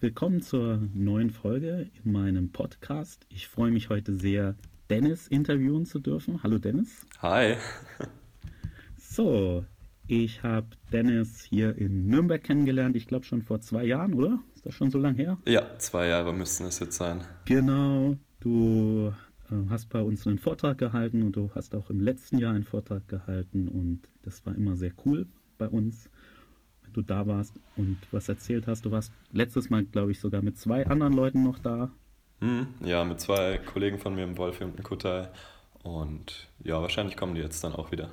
willkommen zur neuen Folge in meinem Podcast. Ich freue mich heute sehr, Dennis interviewen zu dürfen. Hallo Dennis. Hi. So, ich habe Dennis hier in Nürnberg kennengelernt, ich glaube schon vor zwei Jahren, oder? Ist das schon so lange her? Ja, zwei Jahre müssten es jetzt sein. Genau, du äh, hast bei uns einen Vortrag gehalten und du hast auch im letzten Jahr einen Vortrag gehalten und das war immer sehr cool bei uns du da warst und was erzählt hast. Du warst letztes Mal, glaube ich, sogar mit zwei anderen Leuten noch da. Hm, ja, mit zwei Kollegen von mir, im Wolfi und im Kutai. Und ja, wahrscheinlich kommen die jetzt dann auch wieder.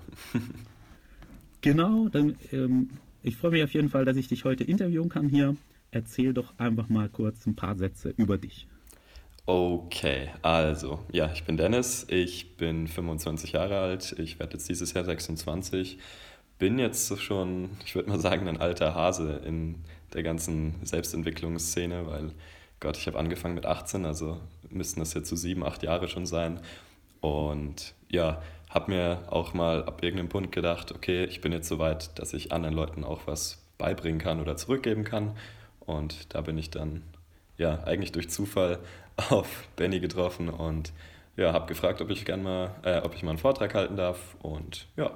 genau, dann ähm, ich freue mich auf jeden Fall, dass ich dich heute interviewen kann hier. Erzähl doch einfach mal kurz ein paar Sätze über dich. Okay, also, ja, ich bin Dennis, ich bin 25 Jahre alt, ich werde jetzt dieses Jahr 26 bin jetzt schon, ich würde mal sagen, ein alter Hase in der ganzen Selbstentwicklungsszene, weil Gott, ich habe angefangen mit 18, also müssten das jetzt so sieben, acht Jahre schon sein. Und ja, habe mir auch mal ab irgendeinem Punkt gedacht, okay, ich bin jetzt so weit, dass ich anderen Leuten auch was beibringen kann oder zurückgeben kann. Und da bin ich dann ja eigentlich durch Zufall auf Benny getroffen und ja, habe gefragt, ob ich gerne mal, äh, ob ich mal einen Vortrag halten darf. Und ja,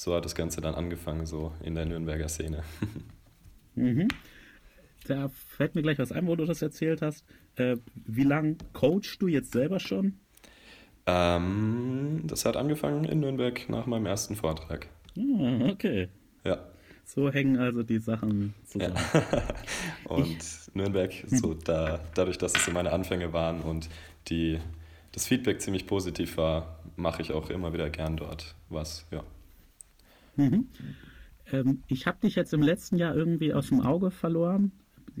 so hat das Ganze dann angefangen, so in der Nürnberger Szene. mhm. Da fällt mir gleich was ein, wo du das erzählt hast. Äh, wie lange coachst du jetzt selber schon? Ähm, das hat angefangen in Nürnberg nach meinem ersten Vortrag. Ah, okay. Ja. So hängen also die Sachen zusammen. Ja. und ich, Nürnberg, so da, dadurch, dass es so meine Anfänge waren und die, das Feedback ziemlich positiv war, mache ich auch immer wieder gern dort was, ja. Mhm. Ähm, ich habe dich jetzt im letzten Jahr irgendwie aus dem Auge verloren.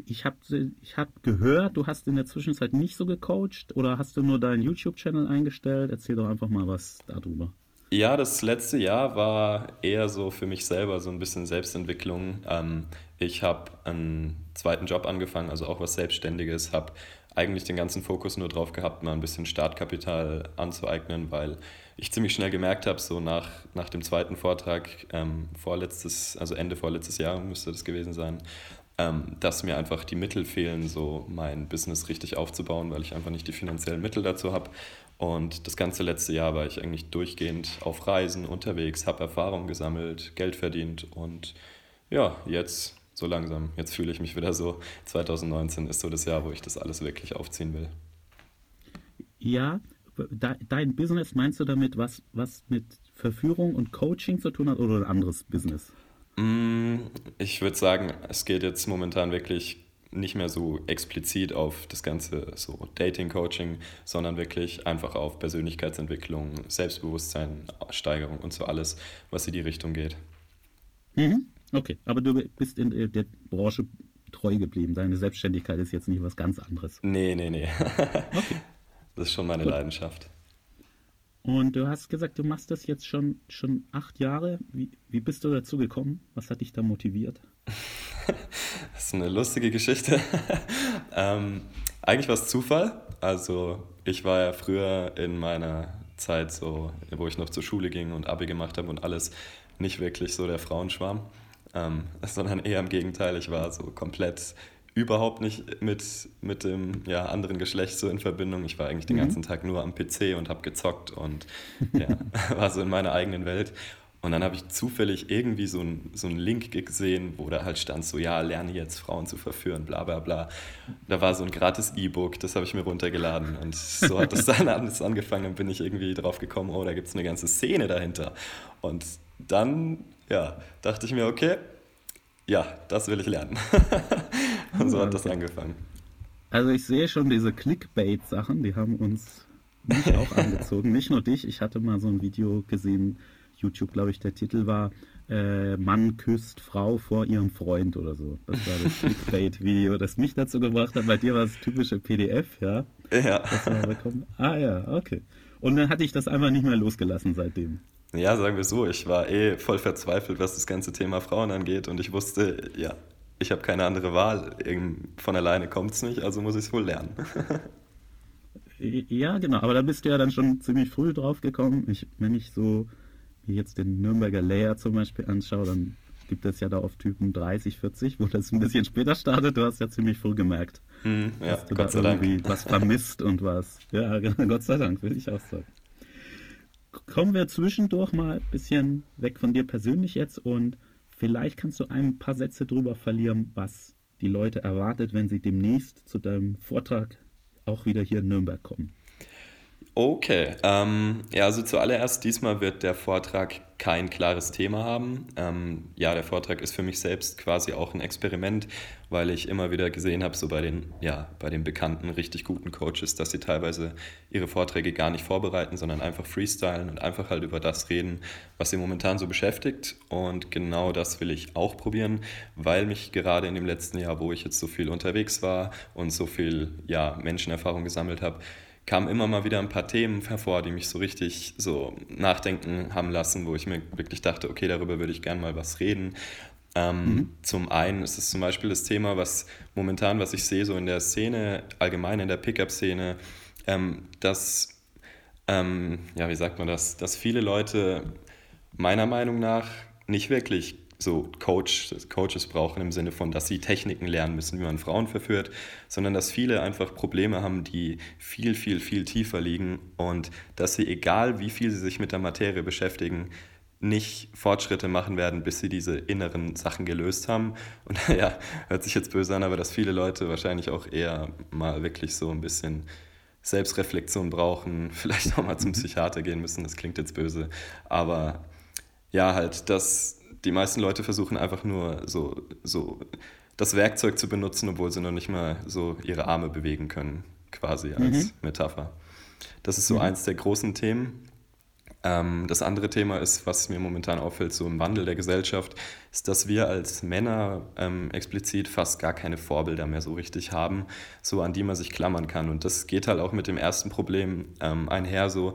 Ich habe ich hab gehört, du hast in der Zwischenzeit nicht so gecoacht oder hast du nur deinen YouTube-Channel eingestellt? Erzähl doch einfach mal was darüber. Ja, das letzte Jahr war eher so für mich selber so ein bisschen Selbstentwicklung. Ähm, ich habe einen zweiten Job angefangen, also auch was Selbstständiges, habe eigentlich den ganzen Fokus nur drauf gehabt, mal ein bisschen Startkapital anzueignen, weil ich ziemlich schnell gemerkt habe, so nach, nach dem zweiten Vortrag, ähm, vorletztes, also Ende vorletztes Jahr müsste das gewesen sein, ähm, dass mir einfach die Mittel fehlen, so mein Business richtig aufzubauen, weil ich einfach nicht die finanziellen Mittel dazu habe. Und das ganze letzte Jahr war ich eigentlich durchgehend auf Reisen unterwegs, habe Erfahrung gesammelt, Geld verdient und ja, jetzt so langsam. Jetzt fühle ich mich wieder so. 2019 ist so das Jahr, wo ich das alles wirklich aufziehen will. Ja, dein Business, meinst du damit was, was mit Verführung und Coaching zu tun hat oder ein anderes Business? Mm, ich würde sagen, es geht jetzt momentan wirklich nicht mehr so explizit auf das ganze so Dating-Coaching, sondern wirklich einfach auf Persönlichkeitsentwicklung, Selbstbewusstsein, Steigerung und so alles, was in die Richtung geht. Mhm. Okay, aber du bist in der Branche treu geblieben. Deine Selbstständigkeit ist jetzt nicht was ganz anderes. Nee, nee, nee. okay. Das ist schon meine Gut. Leidenschaft. Und du hast gesagt, du machst das jetzt schon, schon acht Jahre. Wie, wie bist du dazu gekommen? Was hat dich da motiviert? das ist eine lustige Geschichte. ähm, eigentlich war es Zufall. Also ich war ja früher in meiner Zeit so, wo ich noch zur Schule ging und Abi gemacht habe und alles, nicht wirklich so der Frauenschwarm ähm, sondern eher im Gegenteil. Ich war so komplett überhaupt nicht mit, mit dem ja, anderen Geschlecht so in Verbindung. Ich war eigentlich den mhm. ganzen Tag nur am PC und habe gezockt und ja, war so in meiner eigenen Welt. Und dann habe ich zufällig irgendwie so einen so Link gesehen, wo da halt stand so, ja, lerne jetzt Frauen zu verführen, bla bla bla. Da war so ein gratis E-Book, das habe ich mir runtergeladen. Und so hat das dann alles angefangen und bin ich irgendwie drauf gekommen, oh, da gibt es eine ganze Szene dahinter. Und dann ja, dachte ich mir, okay, ja, das will ich lernen. Und so hat das angefangen. Also ich sehe schon diese Clickbait-Sachen, die haben uns mich auch angezogen. Nicht nur dich, ich hatte mal so ein Video gesehen, YouTube, glaube ich, der Titel war äh, Mann küsst Frau vor ihrem Freund oder so. Das war das Clickbait-Video, das mich dazu gebracht hat. Bei dir war es typische PDF, ja? Ja. Ah ja, okay. Und dann hatte ich das einfach nicht mehr losgelassen seitdem. Ja, sagen wir so, ich war eh voll verzweifelt, was das ganze Thema Frauen angeht und ich wusste, ja, ich habe keine andere Wahl. Von alleine kommt es nicht, also muss ich es wohl lernen. ja, genau, aber da bist du ja dann schon ziemlich früh drauf gekommen. Ich, wenn ich so jetzt den Nürnberger Layer zum Beispiel anschaue, dann gibt es ja da auf Typen 30, 40, wo das ein bisschen später startet. Du hast ja ziemlich früh gemerkt, hm, ja, dass du Gott da irgendwie Dank. was vermisst und was. Ja, Gott sei Dank, will ich auch sagen. Kommen wir zwischendurch mal ein bisschen weg von dir persönlich jetzt und vielleicht kannst du ein paar Sätze drüber verlieren, was die Leute erwartet, wenn sie demnächst zu deinem Vortrag auch wieder hier in Nürnberg kommen. Okay, ähm, ja, also zuallererst diesmal wird der Vortrag kein klares Thema haben. Ähm, ja, der Vortrag ist für mich selbst quasi auch ein Experiment, weil ich immer wieder gesehen habe, so bei den, ja, bei den bekannten, richtig guten Coaches, dass sie teilweise ihre Vorträge gar nicht vorbereiten, sondern einfach freestylen und einfach halt über das reden, was sie momentan so beschäftigt. Und genau das will ich auch probieren, weil mich gerade in dem letzten Jahr, wo ich jetzt so viel unterwegs war und so viel, ja, Menschenerfahrung gesammelt habe, kamen immer mal wieder ein paar Themen hervor, die mich so richtig so nachdenken haben lassen, wo ich mir wirklich dachte, okay, darüber würde ich gerne mal was reden. Ähm, mhm. Zum einen ist es zum Beispiel das Thema, was momentan, was ich sehe, so in der Szene, allgemein in der Pickup-Szene, ähm, dass, ähm, ja, wie sagt man das, dass viele Leute meiner Meinung nach nicht wirklich so Coach, Coaches brauchen im Sinne von, dass sie Techniken lernen müssen, wie man Frauen verführt, sondern dass viele einfach Probleme haben, die viel, viel, viel tiefer liegen und dass sie, egal wie viel sie sich mit der Materie beschäftigen, nicht Fortschritte machen werden, bis sie diese inneren Sachen gelöst haben. Und ja, hört sich jetzt böse an, aber dass viele Leute wahrscheinlich auch eher mal wirklich so ein bisschen Selbstreflexion brauchen, vielleicht auch mal zum Psychiater gehen müssen, das klingt jetzt böse, aber ja, halt, dass die meisten Leute versuchen einfach nur so, so das Werkzeug zu benutzen, obwohl sie noch nicht mal so ihre Arme bewegen können, quasi als mhm. Metapher. Das ist so mhm. eins der großen Themen. Ähm, das andere Thema ist, was mir momentan auffällt, so im Wandel der Gesellschaft, ist, dass wir als Männer ähm, explizit fast gar keine Vorbilder mehr so richtig haben, so an die man sich klammern kann. Und das geht halt auch mit dem ersten Problem ähm, einher, so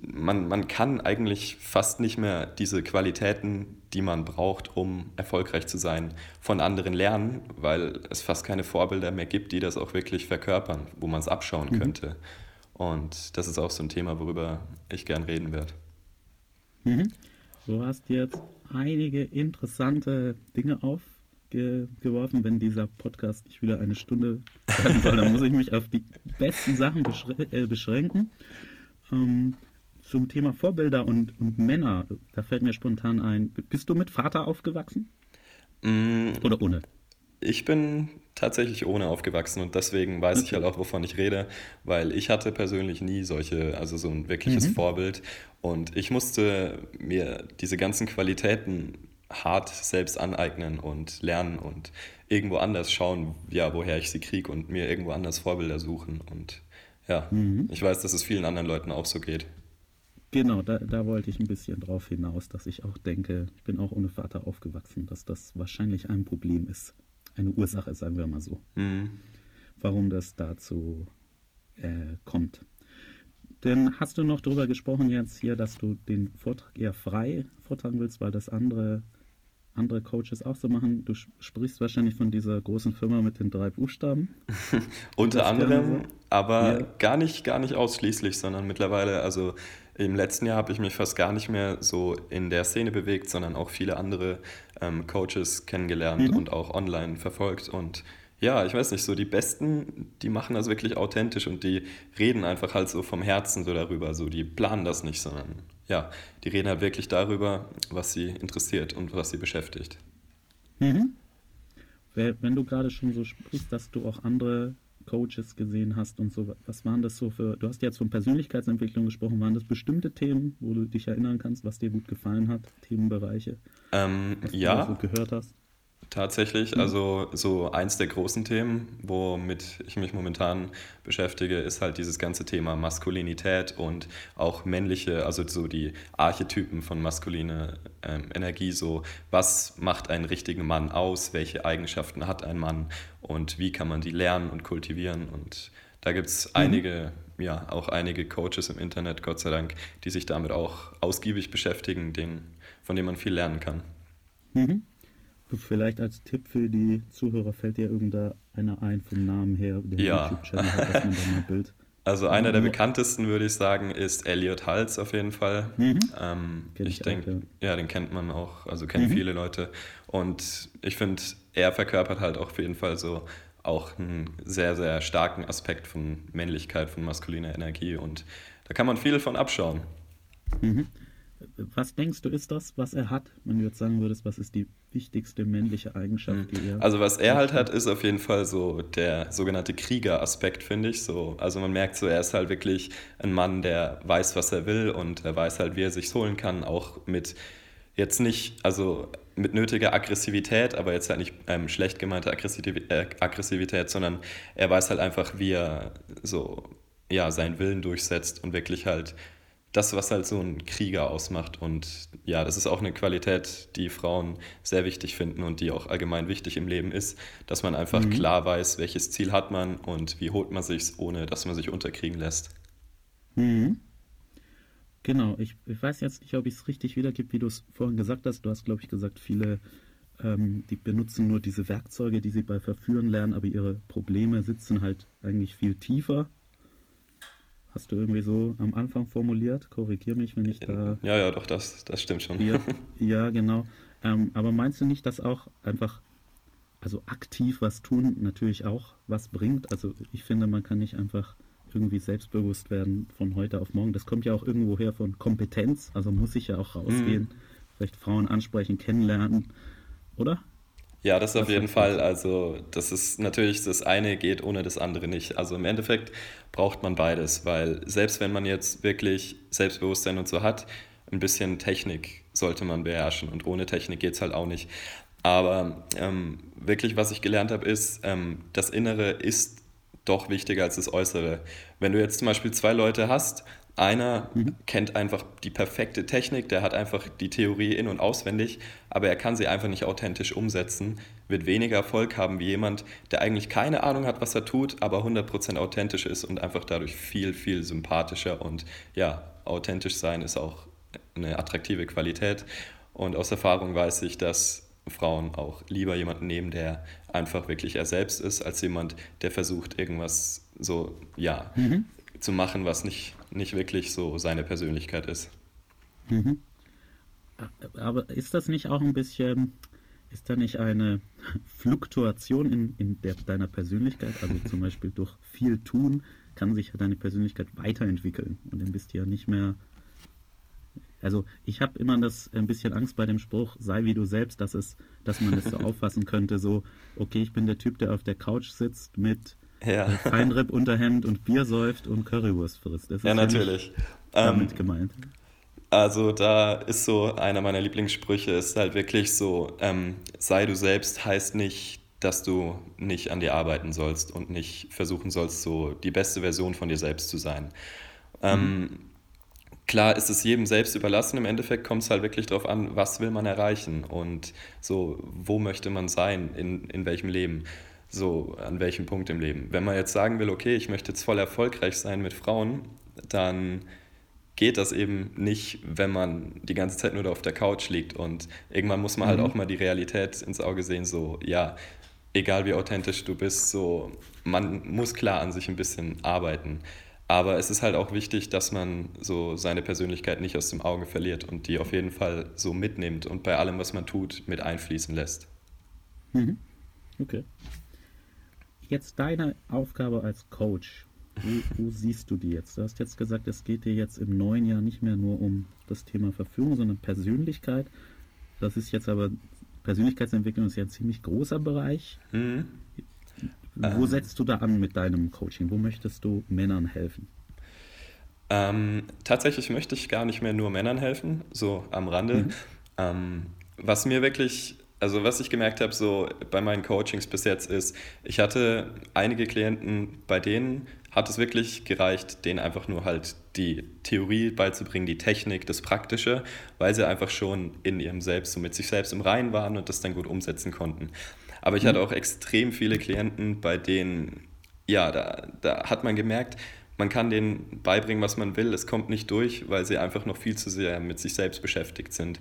man, man kann eigentlich fast nicht mehr diese Qualitäten, die man braucht, um erfolgreich zu sein, von anderen lernen, weil es fast keine Vorbilder mehr gibt, die das auch wirklich verkörpern, wo man es abschauen mhm. könnte. Und das ist auch so ein Thema, worüber ich gern reden werde. Mhm. Du hast jetzt einige interessante Dinge aufgeworfen. Wenn dieser Podcast nicht wieder eine Stunde werden soll, dann muss ich mich auf die besten Sachen äh, beschränken. Ähm, zum Thema Vorbilder und, und Männer, da fällt mir spontan ein, bist du mit Vater aufgewachsen? Mm, Oder ohne? Ich bin tatsächlich ohne aufgewachsen und deswegen weiß okay. ich halt auch, wovon ich rede, weil ich hatte persönlich nie solche, also so ein wirkliches mhm. Vorbild und ich musste mir diese ganzen Qualitäten hart selbst aneignen und lernen und irgendwo anders schauen, ja, woher ich sie kriege und mir irgendwo anders Vorbilder suchen und ja, mhm. ich weiß, dass es vielen anderen Leuten auch so geht. Genau, da, da wollte ich ein bisschen drauf hinaus, dass ich auch denke, ich bin auch ohne Vater aufgewachsen, dass das wahrscheinlich ein Problem ist. Eine Ursache, sagen wir mal so. Mhm. Warum das dazu äh, kommt. Denn hast du noch darüber gesprochen jetzt hier, dass du den Vortrag eher frei vortragen willst, weil das andere, andere Coaches auch so machen? Du sprichst wahrscheinlich von dieser großen Firma mit den drei Buchstaben. Unter anderem, aber ja. gar nicht, gar nicht ausschließlich, sondern mittlerweile, also im letzten Jahr habe ich mich fast gar nicht mehr so in der Szene bewegt, sondern auch viele andere ähm, Coaches kennengelernt mhm. und auch online verfolgt. Und ja, ich weiß nicht, so die Besten, die machen das wirklich authentisch und die reden einfach halt so vom Herzen so darüber. So, die planen das nicht, sondern ja, die reden halt wirklich darüber, was sie interessiert und was sie beschäftigt. Mhm. Wenn du gerade schon so sprichst, dass du auch andere Coaches gesehen hast und so. Was waren das so für, du hast jetzt von Persönlichkeitsentwicklung gesprochen, waren das bestimmte Themen, wo du dich erinnern kannst, was dir gut gefallen hat, Themenbereiche? Ähm, ja. Du so gehört hast? Tatsächlich, mhm. also so eins der großen Themen, womit ich mich momentan beschäftige, ist halt dieses ganze Thema Maskulinität und auch männliche, also so die Archetypen von maskuline ähm, Energie, so was macht einen richtigen Mann aus, welche Eigenschaften hat ein Mann und wie kann man die lernen und kultivieren und da gibt es mhm. einige, ja, auch einige Coaches im Internet, Gott sei Dank, die sich damit auch ausgiebig beschäftigen, den, von denen man viel lernen kann. Mhm. Vielleicht als Tipp für die Zuhörer fällt dir irgendeiner ein vom Namen her, der ja. YouTube-Channel hat, dass man da mal Bild. Also einer der bekanntesten, würde ich sagen, ist Elliot Hals auf jeden Fall. Mhm. Ähm, ich, denke, ja. ja. den kennt man auch, also kennen mhm. viele Leute. Und ich finde, er verkörpert halt auch auf jeden Fall so auch einen sehr, sehr starken Aspekt von Männlichkeit, von maskuliner Energie. Und da kann man viel von abschauen. Mhm. Was denkst du, ist das, was er hat? Wenn du jetzt sagen würdest, was ist die wichtigste männliche Eigenschaft, die er. Also, was er halt hat, ist auf jeden Fall so der sogenannte Krieger-Aspekt, finde ich. So, also, man merkt so, er ist halt wirklich ein Mann, der weiß, was er will und er weiß halt, wie er sich holen kann, auch mit jetzt nicht, also mit nötiger Aggressivität, aber jetzt halt nicht ähm, schlecht gemeinte Aggressivität, äh, Aggressivität, sondern er weiß halt einfach, wie er so, ja, seinen Willen durchsetzt und wirklich halt das, was halt so ein Krieger ausmacht. Und ja, das ist auch eine Qualität, die Frauen sehr wichtig finden und die auch allgemein wichtig im Leben ist, dass man einfach mhm. klar weiß, welches Ziel hat man und wie holt man sich ohne dass man sich unterkriegen lässt. Mhm. Genau, ich, ich, weiß jetzt nicht, ob ich es richtig wiedergebe, wie du es vorhin gesagt hast. Du hast, glaube ich, gesagt, viele, ähm, die benutzen nur diese Werkzeuge, die sie bei Verführen lernen, aber ihre Probleme sitzen halt eigentlich viel tiefer Hast du irgendwie so am Anfang formuliert? Korrigier mich, wenn ich da. Ja, ja, doch, das, das stimmt schon. Ja, ja genau. Ähm, aber meinst du nicht, dass auch einfach, also aktiv was tun natürlich auch was bringt? Also ich finde, man kann nicht einfach irgendwie selbstbewusst werden von heute auf morgen. Das kommt ja auch irgendwo her von Kompetenz, also muss ich ja auch rausgehen, mhm. vielleicht Frauen ansprechen, kennenlernen, oder? Ja, das auf jeden Fall. Also das ist natürlich, das eine geht ohne das andere nicht. Also im Endeffekt braucht man beides, weil selbst wenn man jetzt wirklich Selbstbewusstsein und so hat, ein bisschen Technik sollte man beherrschen und ohne Technik geht es halt auch nicht. Aber ähm, wirklich, was ich gelernt habe, ist, ähm, das Innere ist doch wichtiger als das Äußere. Wenn du jetzt zum Beispiel zwei Leute hast einer mhm. kennt einfach die perfekte Technik, der hat einfach die Theorie in- und auswendig, aber er kann sie einfach nicht authentisch umsetzen, wird weniger Erfolg haben wie jemand, der eigentlich keine Ahnung hat, was er tut, aber 100% authentisch ist und einfach dadurch viel, viel sympathischer und ja, authentisch sein ist auch eine attraktive Qualität. Und aus Erfahrung weiß ich, dass Frauen auch lieber jemanden nehmen, der einfach wirklich er selbst ist, als jemand, der versucht, irgendwas so, ja, mhm. zu machen, was nicht nicht wirklich so seine Persönlichkeit ist. Mhm. Aber ist das nicht auch ein bisschen, ist da nicht eine Fluktuation in, in der, deiner Persönlichkeit? Also zum Beispiel durch viel Tun kann sich ja deine Persönlichkeit weiterentwickeln und dann bist du ja nicht mehr. Also ich habe immer das ein bisschen Angst bei dem Spruch, sei wie du selbst, dass es, dass man das so auffassen könnte, so, okay, ich bin der Typ, der auf der Couch sitzt mit ja. Feinripp, Unterhemd und Bier säuft und Currywurst frisst. Das ist ja, natürlich. damit ähm, gemeint. Also da ist so einer meiner Lieblingssprüche, ist halt wirklich so, ähm, sei du selbst heißt nicht, dass du nicht an dir arbeiten sollst und nicht versuchen sollst, so die beste Version von dir selbst zu sein. Ähm, mhm. Klar ist es jedem selbst überlassen, im Endeffekt kommt es halt wirklich darauf an, was will man erreichen und so, wo möchte man sein, in, in welchem Leben so an welchem Punkt im Leben. Wenn man jetzt sagen will, okay, ich möchte jetzt voll erfolgreich sein mit Frauen, dann geht das eben nicht, wenn man die ganze Zeit nur da auf der Couch liegt und irgendwann muss man halt mhm. halt auch mal die Realität ins Auge sehen, so ja, egal wie authentisch du bist, so man muss klar an sich ein bisschen arbeiten. Aber es ist halt auch wichtig, dass man so seine Persönlichkeit nicht aus dem Auge verliert und die auf jeden Fall so mitnimmt und bei allem, was man tut, mit einfließen lässt. Mhm. Okay jetzt deine Aufgabe als Coach. Wo, wo, siehst du die jetzt? Du hast jetzt gesagt, es geht dir jetzt im neuen Jahr nicht mehr nur um das Thema Verführung, sondern Persönlichkeit. Das ist jetzt aber, Persönlichkeitsentwicklung ist ja ein ziemlich großer Bereich. Mhm. Wo ähm. setzt du da an mit deinem Coaching? Wo möchtest du Männern helfen? Ähm, tatsächlich möchte ich gar nicht mehr nur Männern helfen, so am Rande. Mhm. Ähm, was mir wirklich also was ich gemerkt habe, so bei meinen Coachings bis jetzt ist, ich hatte einige Klienten, bei denen hat es wirklich gereicht, denen einfach nur halt die Theorie beizubringen, die Technik, das Praktische, weil sie einfach schon in ihrem Selbst, so mit sich selbst im Reinen waren und das dann gut umsetzen konnten. Aber ich hatte mhm. auch extrem viele Klienten, bei denen, ja, da, da hat man gemerkt, man kann denen beibringen, was man will, es kommt nicht durch, weil sie einfach noch viel zu sehr mit sich selbst beschäftigt sind.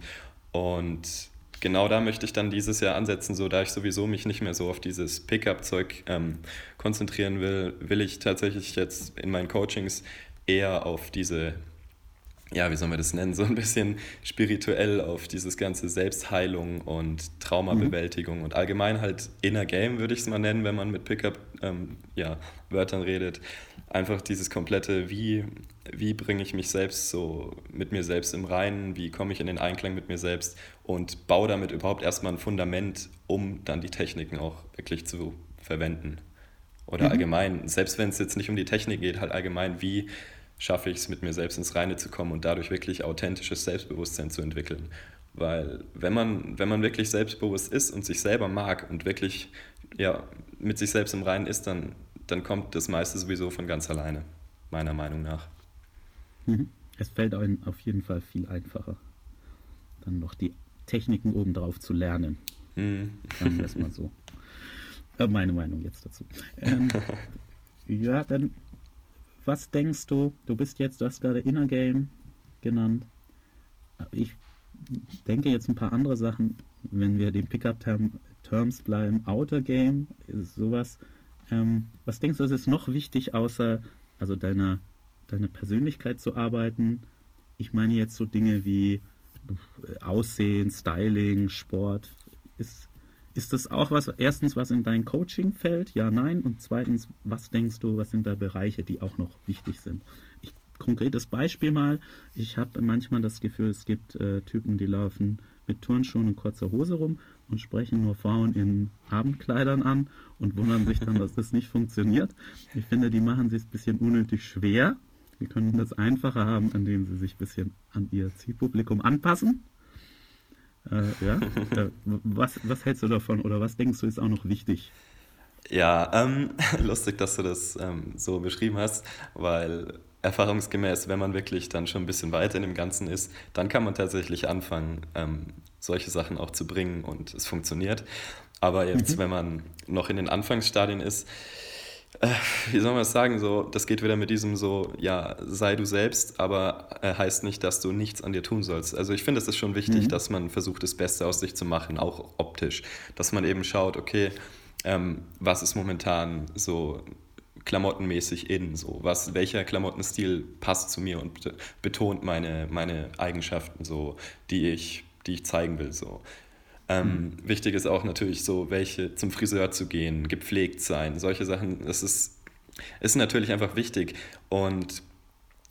Und genau da möchte ich dann dieses Jahr ansetzen, so da ich sowieso mich nicht mehr so auf dieses Pickup-Zeug ähm, konzentrieren will, will ich tatsächlich jetzt in meinen Coachings eher auf diese ja, wie soll man das nennen, so ein bisschen spirituell auf dieses ganze Selbstheilung und Traumabewältigung mhm. und allgemein halt Inner Game, würde ich es mal nennen, wenn man mit Pickup-Wörtern ähm, ja, redet. Einfach dieses komplette, wie, wie bringe ich mich selbst so mit mir selbst im Reinen, wie komme ich in den Einklang mit mir selbst und baue damit überhaupt erstmal ein Fundament, um dann die Techniken auch wirklich zu verwenden. Oder mhm. allgemein, selbst wenn es jetzt nicht um die Technik geht, halt allgemein, wie schaffe ich es, mit mir selbst ins Reine zu kommen und dadurch wirklich authentisches Selbstbewusstsein zu entwickeln. Weil wenn man, wenn man wirklich selbstbewusst ist und sich selber mag und wirklich ja, mit sich selbst im Reinen ist, dann, dann kommt das meiste sowieso von ganz alleine, meiner Meinung nach. Mhm. Es fällt einem auf jeden Fall viel einfacher, dann noch die Techniken obendrauf zu lernen. Mhm. Sagen wir es mal so. Äh, meine Meinung jetzt dazu. Ähm, ja, dann was denkst du? Du bist jetzt, du hast gerade Inner Game genannt. Ich denke jetzt ein paar andere Sachen, wenn wir den Pickup-Terms bleiben. Outer Game, sowas. Ähm, was denkst du, ist es noch wichtig, außer also deiner, deiner Persönlichkeit zu arbeiten? Ich meine jetzt so Dinge wie Aussehen, Styling, Sport. Ist, ist das auch was, erstens, was in dein Coaching fällt? Ja, nein. Und zweitens, was denkst du, was sind da Bereiche, die auch noch wichtig sind? Ich, konkretes Beispiel mal. Ich habe manchmal das Gefühl, es gibt äh, Typen, die laufen mit Turnschuhen und kurzer Hose rum und sprechen nur Frauen in Abendkleidern an und wundern sich dann, dass das nicht funktioniert. Ich finde, die machen sich ein bisschen unnötig schwer. Wir können das einfacher haben, indem sie sich ein bisschen an ihr Zielpublikum anpassen. Äh, ja? Was, was hältst du davon oder was denkst du ist auch noch wichtig? Ja, ähm, lustig, dass du das ähm, so beschrieben hast, weil erfahrungsgemäß, wenn man wirklich dann schon ein bisschen weiter in dem Ganzen ist, dann kann man tatsächlich anfangen, ähm, solche Sachen auch zu bringen und es funktioniert. Aber jetzt, mhm. wenn man noch in den Anfangsstadien ist, äh, wie soll man das sagen, so, das geht wieder mit diesem so, ja, sei du selbst, aber äh, heißt nicht, dass du nichts an dir tun sollst. Also ich finde, es ist schon wichtig, mhm. dass man versucht, das Beste aus sich zu machen, auch optisch. Dass man eben schaut, okay, ähm, was ist momentan so klamottenmäßig in, so, was, welcher Klamottenstil passt zu mir und betont meine, meine Eigenschaften, so, die ich, die ich zeigen will, so. Ähm, mhm. Wichtig ist auch natürlich so, welche zum Friseur zu gehen, gepflegt sein, solche Sachen. Das ist, ist natürlich einfach wichtig. Und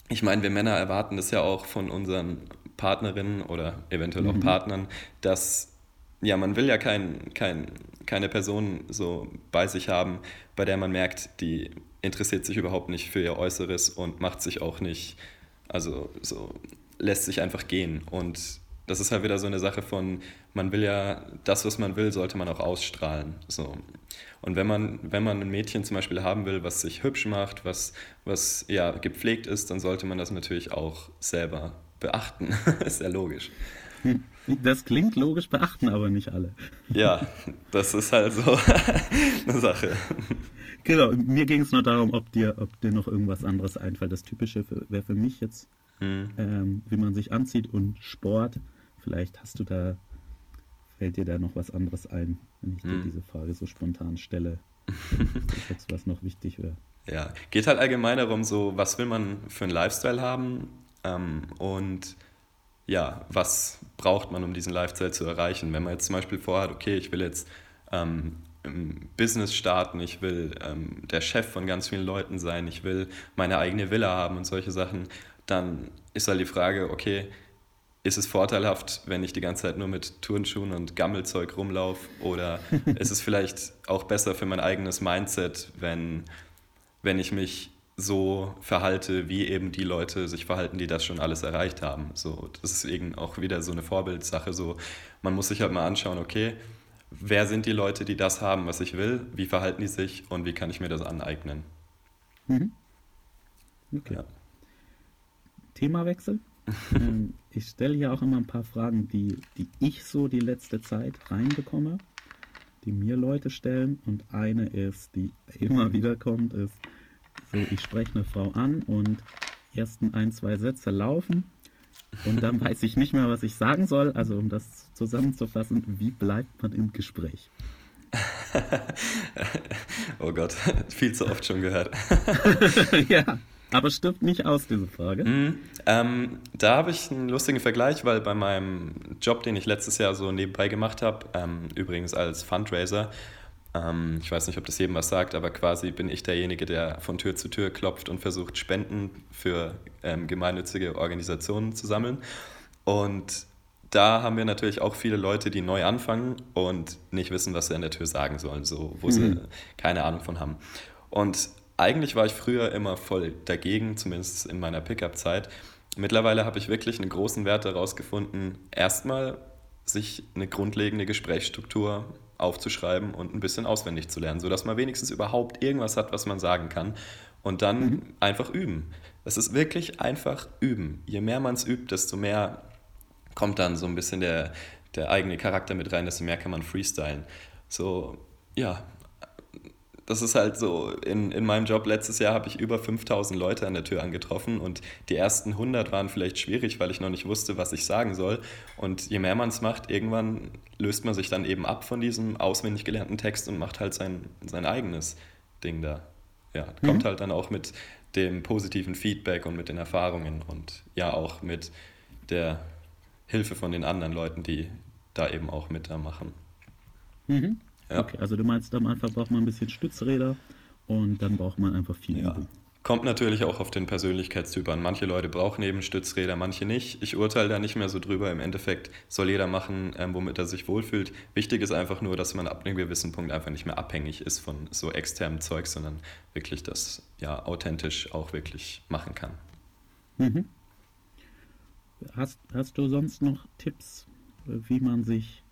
ich meine, wir Männer erwarten das ja auch von unseren Partnerinnen oder eventuell mhm. auch Partnern, dass ja, man will ja kein, kein, keine Person so bei sich haben, bei der man merkt, die interessiert sich überhaupt nicht für ihr Äußeres und macht sich auch nicht, also so lässt sich einfach gehen. Und das ist halt wieder so eine Sache von, man will ja, das, was man will, sollte man auch ausstrahlen. So. Und wenn man, wenn man ein Mädchen zum Beispiel haben will, was sich hübsch macht, was, was ja gepflegt ist, dann sollte man das natürlich auch selber beachten. ist ja logisch. Das klingt logisch, beachten aber nicht alle. Ja, das ist halt so eine Sache. Genau, mir ging es nur darum, ob dir, ob dir noch irgendwas anderes einfällt. Das Typische wäre für mich jetzt, hm. ähm, wie man sich anzieht und Sport. Vielleicht hast du da, fällt dir da noch was anderes ein, wenn ich hm. dir diese Frage so spontan stelle. was noch wichtig wäre. Ja, geht halt allgemein darum, so, was will man für einen Lifestyle haben ähm, und ja, was braucht man, um diesen Lifestyle zu erreichen. Wenn man jetzt zum Beispiel vorhat, okay, ich will jetzt ähm, im Business starten, ich will ähm, der Chef von ganz vielen Leuten sein, ich will meine eigene Villa haben und solche Sachen, dann ist halt die Frage, okay, ist es vorteilhaft, wenn ich die ganze Zeit nur mit Turnschuhen und Gammelzeug rumlaufe? Oder ist es vielleicht auch besser für mein eigenes Mindset, wenn, wenn ich mich so verhalte, wie eben die Leute sich verhalten, die das schon alles erreicht haben? So, das ist eben auch wieder so eine Vorbildsache. So, man muss sich halt mal anschauen, okay, wer sind die Leute, die das haben, was ich will? Wie verhalten die sich und wie kann ich mir das aneignen? Mhm. Okay. Ja. Themawechsel? Ähm, ich stelle hier auch immer ein paar Fragen, die, die ich so die letzte Zeit reinbekomme, die mir Leute stellen. Und eine ist, die immer wieder kommt, ist, so, ich spreche eine Frau an und ersten ein, zwei Sätze laufen und dann weiß ich nicht mehr, was ich sagen soll. Also um das zusammenzufassen, wie bleibt man im Gespräch? oh Gott, viel zu oft schon gehört. ja, aber stimmt nicht aus, diese Frage. Mm, ähm, da habe ich einen lustigen Vergleich, weil bei meinem Job, den ich letztes Jahr so nebenbei gemacht habe, ähm, übrigens als Fundraiser, ähm, ich weiß nicht, ob das jedem was sagt, aber quasi bin ich derjenige, der von Tür zu Tür klopft und versucht, Spenden für ähm, gemeinnützige Organisationen zu sammeln. Und da haben wir natürlich auch viele Leute, die neu anfangen und nicht wissen, was sie an der Tür sagen sollen, so, wo mhm. sie keine Ahnung von haben. Und eigentlich war ich früher immer voll dagegen, zumindest in meiner Pickup-Zeit. Mittlerweile habe ich wirklich einen großen Wert daraus gefunden, erstmal sich eine grundlegende Gesprächsstruktur aufzuschreiben und ein bisschen auswendig zu lernen, sodass man wenigstens überhaupt irgendwas hat, was man sagen kann. Und dann mhm. einfach üben. Es ist wirklich einfach üben. Je mehr man es übt, desto mehr kommt dann so ein bisschen der, der eigene Charakter mit rein, desto mehr kann man freestylen. So, ja, das ist halt so, in, in meinem Job letztes Jahr habe ich über 5000 Leute an der Tür angetroffen und die ersten 100 waren vielleicht schwierig, weil ich noch nicht wusste, was ich sagen soll. Und je mehr man es macht, irgendwann löst man sich dann eben ab von diesem auswendig gelernten Text und macht halt sein, sein eigenes Ding da. Ja, mhm. kommt halt dann auch mit dem positiven Feedback und mit den Erfahrungen und ja auch mit der Hilfe von den anderen Leuten, die da eben auch mit da machen. Mhm. Ja. Okay, also du meinst, am Anfang braucht man ein bisschen Stützräder und dann braucht man einfach viel ja. Übung. Kommt natürlich auch auf den Persönlichkeitstyp an. Manche Leute brauchen eben Stützräder, manche nicht. Ich urteile da nicht mehr so drüber. Im Endeffekt soll jeder machen, ähm, womit er sich wohlfühlt. Wichtig ist einfach nur, dass man ab einem gewissen Punkt einfach nicht mehr abhängig ist von so externem Zeug, sondern wirklich das ja authentisch auch wirklich machen kann. Mhm. Hast, hast du sonst noch Tipps, wie man sich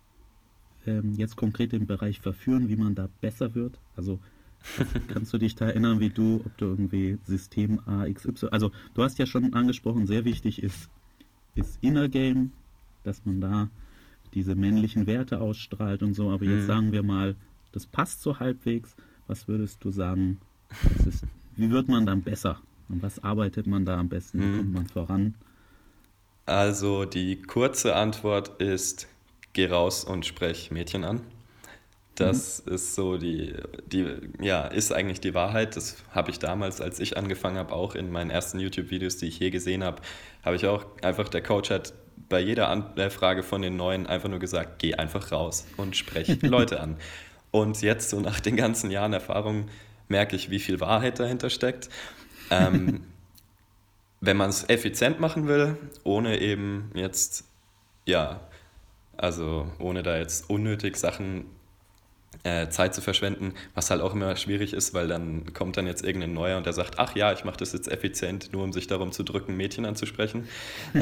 ähm, jetzt konkret im Bereich Verführen, wie man da besser wird? Also kannst du dich da erinnern, wie du, ob du irgendwie System A, X, Y, also du hast ja schon angesprochen, sehr wichtig ist, ist Inner Game, dass man da diese männlichen Werte ausstrahlt und so, aber jetzt mhm. sagen wir mal, das passt so halbwegs. Was würdest du sagen, ist, wie wird man dann besser? Und was arbeitet man da am besten? Wie kommt mhm. man voran? Also die kurze Antwort ist, geh raus und sprech Mädchen an. Das mhm. ist so die, die, ja, ist eigentlich die Wahrheit. Das habe ich damals, als ich angefangen habe, auch in meinen ersten YouTube-Videos, die ich je gesehen habe, habe ich auch einfach, der Coach hat bei jeder Anfrage von den Neuen einfach nur gesagt, geh einfach raus und sprech Leute an. Und jetzt, so nach den ganzen Jahren Erfahrung, merke ich, wie viel Wahrheit dahinter steckt. Ähm, wenn man es effizient machen will, ohne eben jetzt, ja, also ohne da jetzt unnötig Sachen äh, Zeit zu verschwenden, was halt auch immer schwierig ist, weil dann kommt dann jetzt irgendein Neuer und der sagt, ach ja, ich mache das jetzt effizient, nur um sich darum zu drücken, Mädchen anzusprechen.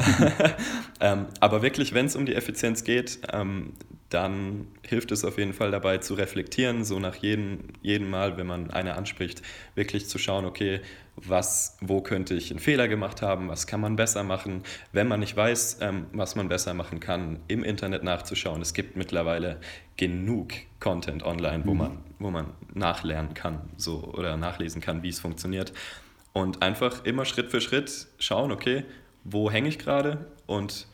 ähm, aber wirklich, wenn es um die Effizienz geht, ähm, dann hilft es auf jeden Fall dabei zu reflektieren, so nach jedem, jedem Mal, wenn man eine anspricht, wirklich zu schauen, okay, was, wo könnte ich einen Fehler gemacht haben, was kann man besser machen, wenn man nicht weiß, ähm, was man besser machen kann, im Internet nachzuschauen. Es gibt mittlerweile genug Content online, wo, mhm. man, wo man nachlernen kann so, oder nachlesen kann, wie es funktioniert. Und einfach immer Schritt für Schritt schauen, okay, wo hänge ich gerade und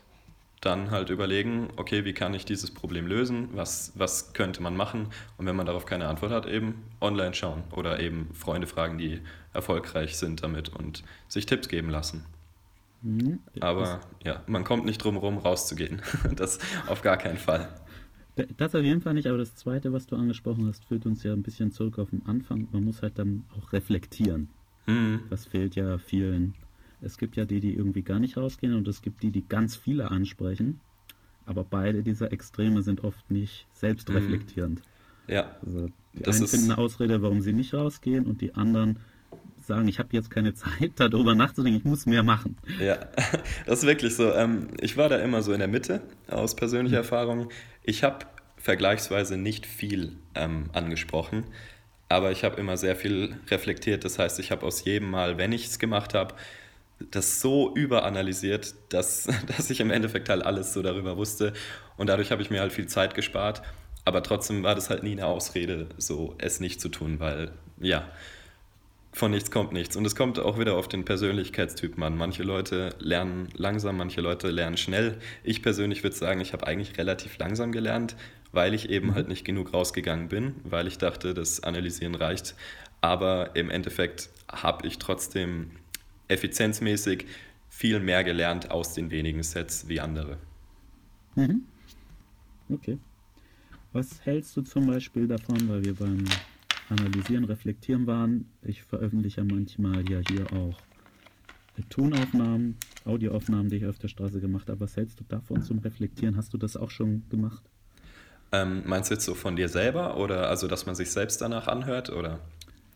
dann halt überlegen, okay, wie kann ich dieses Problem lösen, was, was könnte man machen und wenn man darauf keine Antwort hat, eben online schauen oder eben Freunde fragen, die erfolgreich sind damit und sich Tipps geben lassen. Mhm. Aber ja, man kommt nicht drum herum, rauszugehen. das auf gar keinen Fall. Das auf jeden Fall nicht, aber das Zweite, was du angesprochen hast, führt uns ja ein bisschen zurück auf den Anfang. Man muss halt dann auch reflektieren. Mhm. Das fehlt ja vielen es gibt ja die, die irgendwie gar nicht rausgehen und es gibt die, die ganz viele ansprechen. Aber beide dieser Extreme sind oft nicht selbstreflektierend. Mhm. Ja. Also die das einen finden eine Ausrede, warum sie nicht rausgehen und die anderen sagen, ich habe jetzt keine Zeit, darüber nachzudenken, ich muss mehr machen. Ja, das ist wirklich so. Ähm, ich war da immer so in der Mitte aus persönlicher mhm. Erfahrung. Ich habe vergleichsweise nicht viel ähm, angesprochen, aber ich habe immer sehr viel reflektiert. Das heißt, ich habe aus jedem Mal, wenn ich es gemacht habe, das so überanalysiert, dass, dass ich im Endeffekt halt alles so darüber wusste. Und dadurch habe ich mir halt viel Zeit gespart. Aber trotzdem war das halt nie eine Ausrede, so es nicht zu tun, weil ja, von nichts kommt nichts. Und es kommt auch wieder auf den Persönlichkeitstypen an. Manche Leute lernen langsam, manche Leute lernen schnell. Ich persönlich würde sagen, ich habe eigentlich relativ langsam gelernt, weil ich eben mhm. halt nicht genug rausgegangen bin, weil ich dachte, das Analysieren reicht. Aber im Endeffekt habe ich trotzdem effizienzmäßig viel mehr gelernt aus den wenigen Sets wie andere. Mhm. Okay. Was hältst du zum Beispiel davon, weil wir beim Analysieren, Reflektieren waren? Ich veröffentliche manchmal ja hier auch Tonaufnahmen, Audioaufnahmen, die ich auf der Straße gemacht habe. Was hältst du davon zum Reflektieren? Hast du das auch schon gemacht? Ähm, meinst du jetzt so von dir selber oder also, dass man sich selbst danach anhört oder?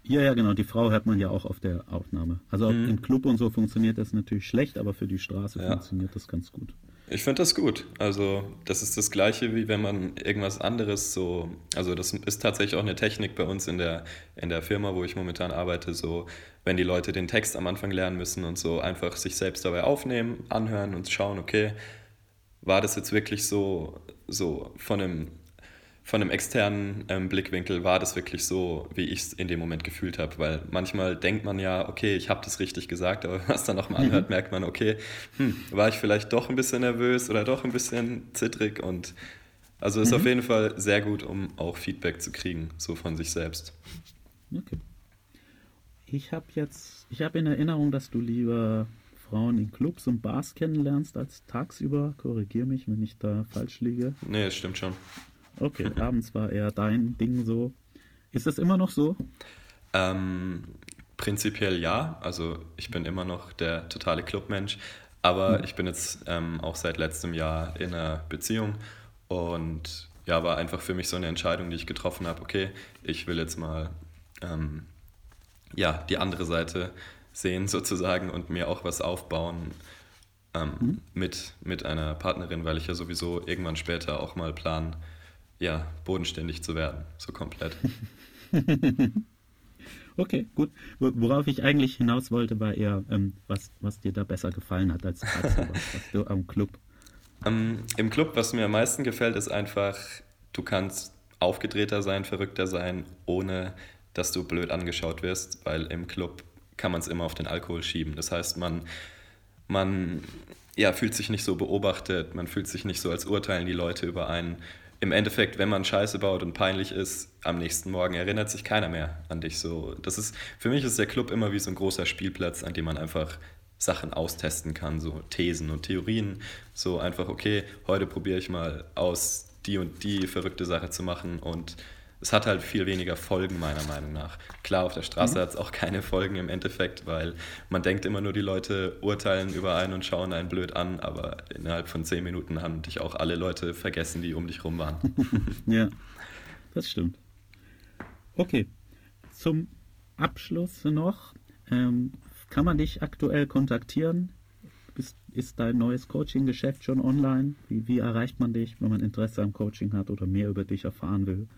Ja, ja, genau. Die Frau hört man ja auch auf der Aufnahme. Also mhm. im Club und so funktioniert das natürlich schlecht, aber für die Straße ja. funktioniert das ganz gut. Ich finde das gut. Also das ist das gleiche, wie wenn man irgendwas anderes so, also das ist tatsächlich auch eine Technik bei uns in der, in der Firma, wo ich momentan arbeite, so wenn die Leute den Text am Anfang lernen müssen und so einfach sich selbst dabei aufnehmen, anhören und schauen, okay, war das jetzt wirklich so, so von einem von einem externen ähm, Blickwinkel war das wirklich so, wie ich es in dem Moment gefühlt habe. Weil manchmal denkt man ja, okay, ich habe das richtig gesagt, aber wenn man es dann nochmal anhört, mhm. merkt man, okay, hm, war ich vielleicht doch ein bisschen nervös oder doch ein bisschen zittrig. Und also ist mhm. auf jeden Fall sehr gut, um auch Feedback zu kriegen, so von sich selbst. Okay. Ich habe jetzt, ich habe in Erinnerung, dass du lieber Frauen in Clubs und Bars kennenlernst als tagsüber. Korrigier mich, wenn ich da falsch liege. Nee, das stimmt schon. Okay, abends war eher dein Ding so. Ist das immer noch so? Ähm, prinzipiell ja. Also ich bin immer noch der totale Clubmensch. Aber mhm. ich bin jetzt ähm, auch seit letztem Jahr in einer Beziehung und ja, war einfach für mich so eine Entscheidung, die ich getroffen habe. Okay, ich will jetzt mal ähm, ja, die andere Seite sehen sozusagen und mir auch was aufbauen ähm, mhm. mit, mit einer Partnerin, weil ich ja sowieso irgendwann später auch mal plan, ja, bodenständig zu werden, so komplett. okay, gut. Worauf ich eigentlich hinaus wollte, war eher, ähm, was, was dir da besser gefallen hat als, was du am Club. Ähm, Im Club, was mir am meisten gefällt, ist einfach, du kannst aufgedrehter sein, verrückter sein, ohne dass du blöd angeschaut wirst, weil im Club kann man es immer auf den Alkohol schieben. Das heißt, man, man ja, fühlt sich nicht so beobachtet, man fühlt sich nicht so, als urteilen die Leute über einen im Endeffekt, wenn man Scheiße baut und peinlich ist, am nächsten Morgen erinnert sich keiner mehr an dich. So, das ist, für mich ist der Club immer wie so ein großer Spielplatz, an dem man einfach Sachen austesten kann, so Thesen und Theorien. So einfach, okay, heute probiere ich mal aus, die und die verrückte Sache zu machen und es hat halt viel weniger Folgen, meiner Meinung nach. Klar, auf der Straße mhm. hat es auch keine Folgen im Endeffekt, weil man denkt immer nur, die Leute urteilen über einen und schauen einen blöd an, aber innerhalb von zehn Minuten haben dich auch alle Leute vergessen, die um dich rum waren. ja, das stimmt. Okay, zum Abschluss noch, ähm, kann man dich aktuell kontaktieren? Ist, ist dein neues Coaching-Geschäft schon online? Wie, wie erreicht man dich, wenn man Interesse am Coaching hat oder mehr über dich erfahren will?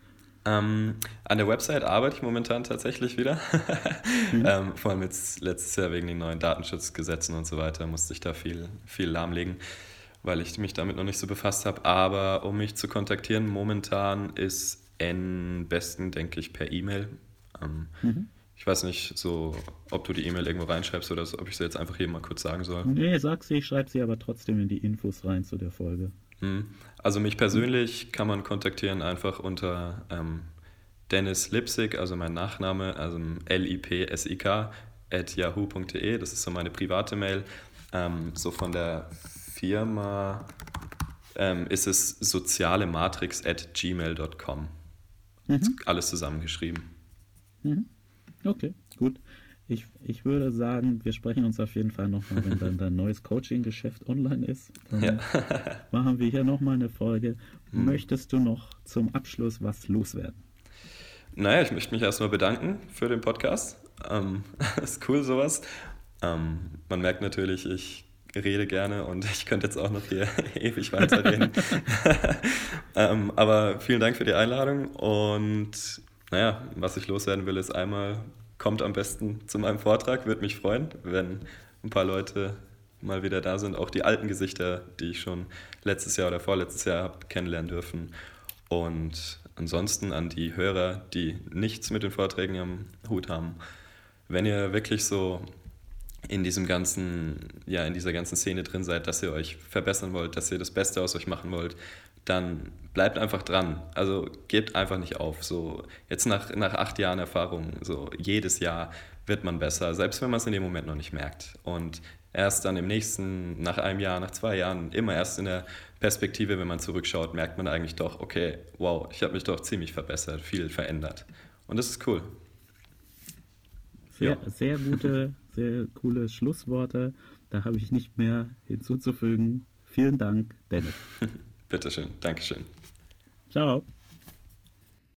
Ähm, an der Website arbeite ich momentan tatsächlich wieder. mhm. ähm, vor allem jetzt letztes Jahr wegen den neuen Datenschutzgesetzen und so weiter musste ich da viel, viel lahmlegen, weil ich mich damit noch nicht so befasst habe. Aber um mich zu kontaktieren, momentan ist am besten, denke ich, per E-Mail. Ähm, mhm. Ich weiß nicht, so, ob du die E-Mail irgendwo reinschreibst oder ob ich sie jetzt einfach hier mal kurz sagen soll. Nee, sag sie, ich schreibe sie aber trotzdem in die Infos rein zu der Folge. Hm. Also mich persönlich kann man kontaktieren einfach unter ähm, Dennis Lipsig, also mein Nachname, also L-I-P-S-I-K, at yahoo.de. Das ist so meine private Mail. Ähm, so von der Firma ähm, ist es sozialematrix at gmail.com. Mhm. Alles zusammengeschrieben. Mhm. Okay, gut. Ich, ich würde sagen, wir sprechen uns auf jeden Fall nochmal, wenn dann dein neues Coaching-Geschäft online ist. Ja. machen wir hier nochmal eine Folge. Mhm. Möchtest du noch zum Abschluss was loswerden? Naja, ich möchte mich erstmal bedanken für den Podcast. Ähm, ist cool sowas. Ähm, man merkt natürlich, ich rede gerne und ich könnte jetzt auch noch hier ewig weiterreden. ähm, aber vielen Dank für die Einladung und naja, was ich loswerden will, ist einmal kommt am besten zu meinem Vortrag. Würde mich freuen, wenn ein paar Leute mal wieder da sind. Auch die alten Gesichter, die ich schon letztes Jahr oder vorletztes Jahr habe kennenlernen dürfen. Und ansonsten an die Hörer, die nichts mit den Vorträgen am Hut haben. wenn ihr wirklich so in diesem ganzen, ja, in dieser ganzen Szene drin seid, dass ihr euch verbessern wollt, dass ihr das Beste aus euch machen wollt, dann bleibt einfach dran. Also gebt einfach nicht auf. So jetzt nach, nach acht Jahren Erfahrung, so jedes Jahr wird man besser, selbst wenn man es in dem Moment noch nicht merkt. Und erst dann im nächsten, nach einem Jahr, nach zwei Jahren, immer erst in der Perspektive, wenn man zurückschaut, merkt man eigentlich doch, okay, wow, ich habe mich doch ziemlich verbessert, viel verändert. Und das ist cool. Sehr, ja. sehr gute, sehr coole Schlussworte. Da habe ich nicht mehr hinzuzufügen. Vielen Dank, Dennis. Bitteschön, Dankeschön. Ciao.